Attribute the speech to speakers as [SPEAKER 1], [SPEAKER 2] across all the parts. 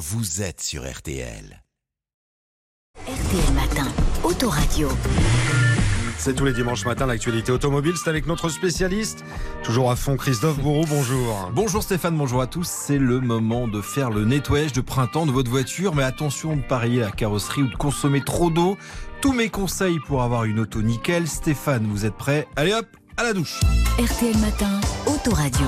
[SPEAKER 1] vous êtes sur RTL.
[SPEAKER 2] RTL Matin, Autoradio.
[SPEAKER 3] C'est tous les dimanches matin l'actualité automobile. C'est avec notre spécialiste, toujours à fond, Christophe Bourreau. Bonjour.
[SPEAKER 4] Bonjour Stéphane, bonjour à tous. C'est le moment de faire le nettoyage de printemps de votre voiture. Mais attention de parier la carrosserie ou de consommer trop d'eau. Tous mes conseils pour avoir une auto nickel. Stéphane, vous êtes prêt? Allez hop, à la douche.
[SPEAKER 2] RTL Matin, Autoradio.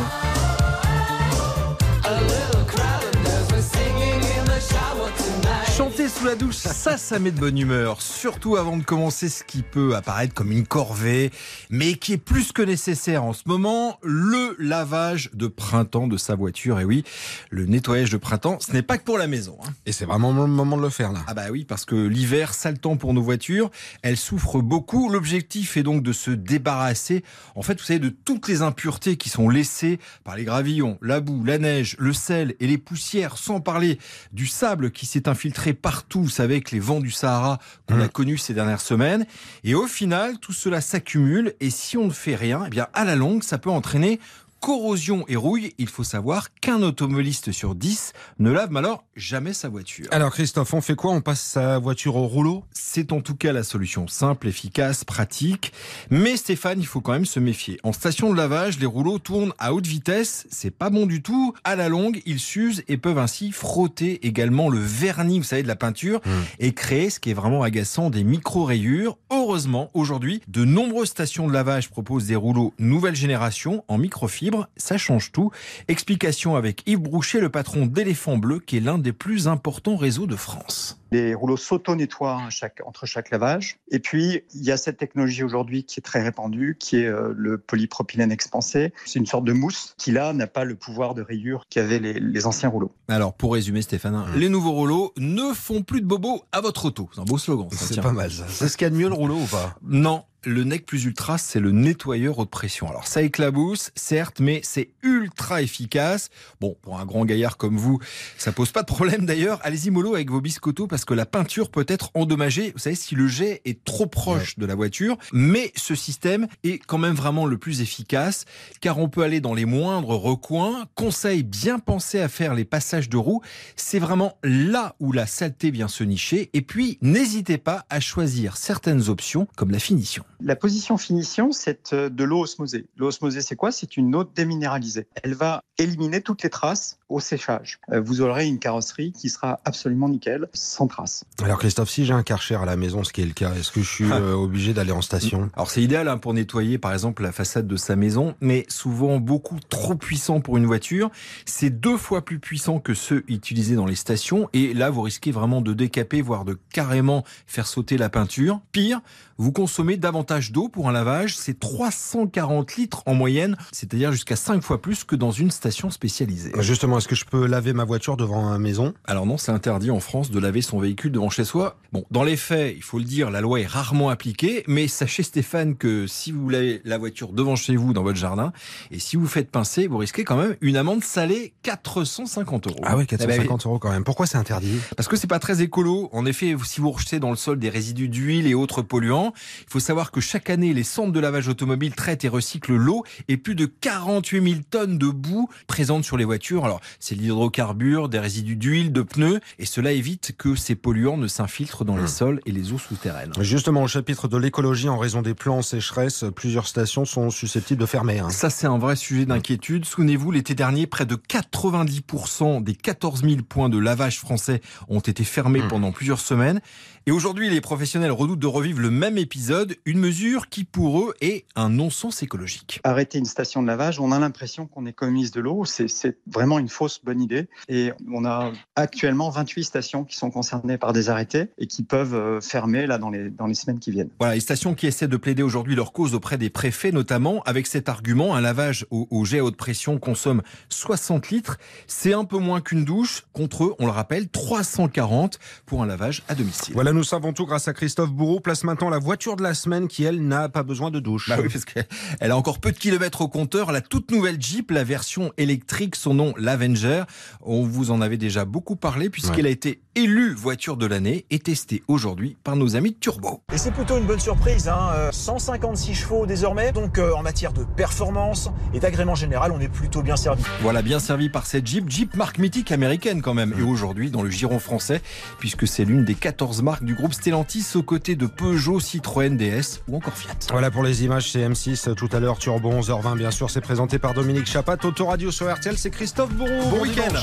[SPEAKER 4] Sous la douche, ça, ça met de bonne humeur. Surtout avant de commencer ce qui peut apparaître comme une corvée, mais qui est plus que nécessaire en ce moment, le lavage de printemps de sa voiture. Et oui, le nettoyage de printemps, ce n'est pas que pour la maison. hein.
[SPEAKER 3] Et c'est vraiment le moment de le faire là.
[SPEAKER 4] Ah bah oui, parce que l'hiver, sale temps pour nos voitures, elles souffrent beaucoup. L'objectif est donc de se débarrasser, en fait, vous savez, de toutes les impuretés qui sont laissées par les gravillons, la boue, la neige, le sel et les poussières, sans parler du sable qui s'est infiltré partout, vous savez, avec les vents du Sahara qu'on a connus ces dernières semaines. Et au final, tout cela s'accumule et si on ne fait rien, eh bien, à la longue, ça peut entraîner corrosion et rouille. Il faut savoir qu'un automobiliste sur 10 ne lave alors jamais sa voiture.
[SPEAKER 3] Alors Christophe, on fait quoi? On passe sa voiture au rouleau?
[SPEAKER 4] C'est en tout cas la solution simple, efficace, pratique. Mais Stéphane, il faut quand même se méfier. En station de lavage, les rouleaux tournent à haute vitesse. C'est pas bon du tout. À la longue, ils s'usent et peuvent ainsi frotter également le vernis, vous savez, de la peinture et créer ce qui est vraiment agaçant, des micro-rayures. Heureusement, aujourd'hui, de nombreuses stations de lavage proposent des rouleaux nouvelle génération en microfibre. Ça change tout. Explication avec Yves Broucher, le patron d'Éléphant Bleu, qui est l'un des plus importants réseaux de France.
[SPEAKER 5] Les rouleaux s'auto-nettoient entre chaque lavage. Et puis, il y a cette technologie aujourd'hui qui est très répandue, qui est euh, le polypropylène expansé. C'est une sorte de mousse qui, là, n'a pas le pouvoir de rayure qu'avaient les, les anciens rouleaux.
[SPEAKER 4] Alors, pour résumer, Stéphane, hein, les nouveaux rouleaux ne font plus de bobos à votre auto. C'est un beau slogan. ça,
[SPEAKER 3] C'est
[SPEAKER 4] tiens.
[SPEAKER 3] pas mal ça. C'est ce qu'il y a de mieux le rouleau ou pas?
[SPEAKER 4] Non, le Nec Plus Ultra, c'est le nettoyeur haute pression. Alors, ça éclabousse, certes, mais c'est ultra efficace. Bon, pour un grand gaillard comme vous, ça pose pas de problème d'ailleurs. Allez-y mollo avec vos biscottos parce que la peinture peut être endommagée. Vous savez, si le jet est trop proche de la voiture. Mais ce système est quand même vraiment le plus efficace car on peut aller dans les moindres recoins. Conseil bien pensé à faire les passages de roue. C'est vraiment là où la saleté vient se nicher. Et puis, n'hésitez pas à choisir certaines options comme la finition.
[SPEAKER 5] La position finition, c'est euh, de l'eau osmosée. L'eau osmosée, c'est quoi? C'est une eau déminéralisée. Elle va éliminer toutes les traces au séchage. Euh, Vous aurez une carrosserie qui sera absolument nickel, sans traces.
[SPEAKER 3] Alors Christophe, si j'ai un Karcher à la maison, ce qui est le cas, est-ce que je suis euh, obligé d'aller en station?
[SPEAKER 4] Alors c'est idéal hein, pour nettoyer par exemple la façade de sa maison, mais souvent beaucoup trop puissant pour une voiture. C'est deux fois plus puissant que ceux utilisés dans les stations et là vous risquez vraiment de décaper, voire de carrément faire sauter la peinture. Pire, vous consommez davantage d'eau pour un lavage, c'est 340 litres en moyenne, c'est-à-dire jusqu'à 5 fois plus que dans une station spécialisée.
[SPEAKER 3] Justement, est-ce que je peux laver ma voiture devant ma maison?
[SPEAKER 4] Alors non, c'est interdit en France de laver son véhicule devant chez soi. Bon, dans les faits, il faut le dire, la loi est rarement appliquée, mais sachez Stéphane que si vous lavez la voiture devant chez vous dans votre jardin, et si vous faites pincer, vous risquez quand même une amende salée 450 euros.
[SPEAKER 3] Ah oui,
[SPEAKER 4] Eh ben oui.
[SPEAKER 3] 450 euros quand même. Pourquoi c'est interdit?
[SPEAKER 4] Parce que c'est pas très écolo. En effet, si vous rejetez dans le sol des résidus d'huile et autres polluants, il faut savoir que chaque année, les centres de lavage automobile traitent et recyclent l'eau et plus de 48 000 tonnes de boue présentes sur les voitures. Alors, c'est de l'hydrocarbure, des résidus d'huile, de pneus, et cela évite que ces polluants ne s'infiltrent dans les sols et les eaux souterraines.
[SPEAKER 3] Justement, au chapitre de l'écologie, en raison des plans en sécheresse, plusieurs stations sont susceptibles de fermer. hein.
[SPEAKER 4] Ça, c'est un vrai sujet d'inquiétude. Souvenez-vous, l'été dernier, près de 90% des 14 000 points de lavage français ont été fermés pendant plusieurs semaines. Et aujourd'hui, les professionnels redoutent de revivre le même épisode, une mesure qui, pour eux, est un non-sens écologique.
[SPEAKER 5] Arrêter une station de lavage, on a l'impression qu'on économise de l'eau. C'est c'est vraiment une fausse bonne idée. Et on a actuellement 28 stations qui sont concernées par des arrêtés et qui peuvent euh, fermer là dans les, dans les semaines qui viennent.
[SPEAKER 4] Voilà, les stations qui essaient de plaider aujourd'hui leur cause auprès des préfets, notamment avec cet argument, un lavage au, au jet à haute pression consomme 60 litres, c'est un peu moins qu'une douche, contre eux, on le rappelle, 340 pour un lavage à domicile.
[SPEAKER 3] Voilà, nous savons tout grâce à Christophe Bourreau. Place maintenant la voiture de la semaine qui, elle, n'a pas besoin de douche.
[SPEAKER 4] Bah oui, parce qu'elle a encore peu de kilomètres au compteur. La toute nouvelle Jeep, la version électrique, son nom l'avait Avenger. On vous en avait déjà beaucoup parlé puisqu'elle a été élue voiture de l'année et testée aujourd'hui par nos amis de Turbo.
[SPEAKER 6] Et c'est plutôt une bonne surprise, hein. 156 chevaux désormais, donc euh, en matière de performance et d'agrément général, on est plutôt bien servi.
[SPEAKER 4] Voilà, bien servi par cette Jeep, Jeep marque mythique américaine quand même, et aujourd'hui dans le giron français, puisque c'est l'une des 14 marques du groupe Stellantis aux côtés de Peugeot, Citroën, DS ou encore Fiat.
[SPEAKER 3] Voilà pour les images, c'est M6 tout à l'heure, Turbo 11h20 bien sûr, c'est présenté par Dominique Chapat, Autoradio sur RTL, c'est Christophe Bourreau.
[SPEAKER 4] Bon week-end